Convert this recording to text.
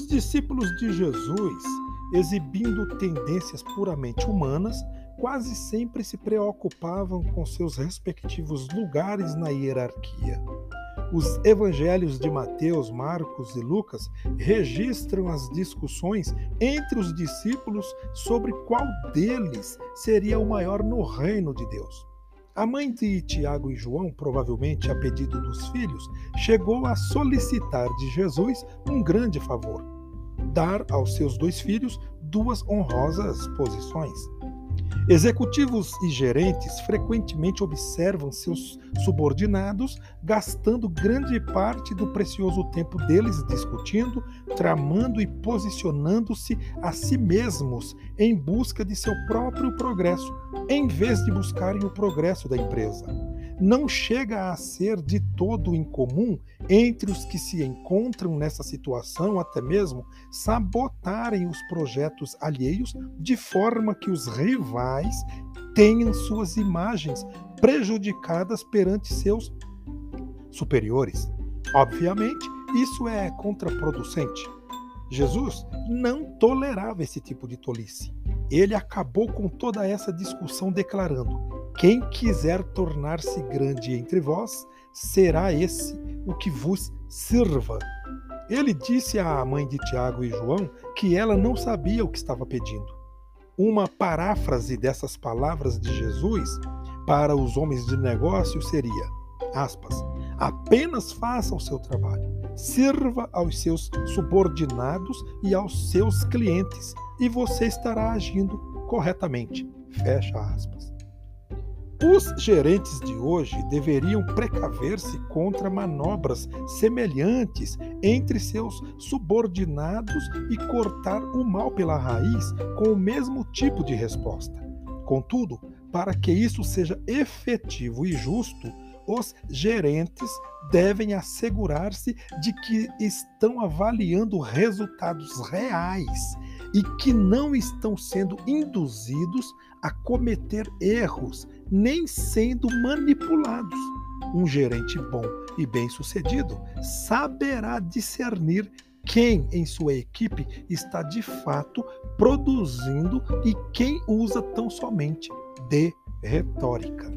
discípulos de Jesus, exibindo tendências puramente humanas, quase sempre se preocupavam com seus respectivos lugares na hierarquia. Os evangelhos de Mateus, Marcos e Lucas registram as discussões entre os discípulos sobre qual deles seria o maior no reino de Deus. A mãe de Tiago e João, provavelmente a pedido dos filhos, chegou a solicitar de Jesus um grande favor: dar aos seus dois filhos duas honrosas posições. Executivos e gerentes frequentemente observam seus subordinados gastando grande parte do precioso tempo deles discutindo, tramando e posicionando-se a si mesmos em busca de seu próprio progresso, em vez de buscarem o progresso da empresa não chega a ser de todo incomum entre os que se encontram nessa situação, até mesmo sabotarem os projetos alheios de forma que os rivais tenham suas imagens prejudicadas perante seus superiores. Obviamente, isso é contraproducente. Jesus não tolerava esse tipo de tolice. Ele acabou com toda essa discussão declarando: quem quiser tornar-se grande entre vós, será esse o que vos sirva. Ele disse à mãe de Tiago e João que ela não sabia o que estava pedindo. Uma paráfrase dessas palavras de Jesus para os homens de negócio seria: aspas, apenas faça o seu trabalho, sirva aos seus subordinados e aos seus clientes, e você estará agindo corretamente. Fecha aspas. Os gerentes de hoje deveriam precaver-se contra manobras semelhantes entre seus subordinados e cortar o mal pela raiz com o mesmo tipo de resposta. Contudo, para que isso seja efetivo e justo, os gerentes devem assegurar-se de que estão avaliando resultados reais e que não estão sendo induzidos a cometer erros nem sendo manipulados. Um gerente bom e bem-sucedido saberá discernir quem em sua equipe está de fato produzindo e quem usa tão somente de retórica.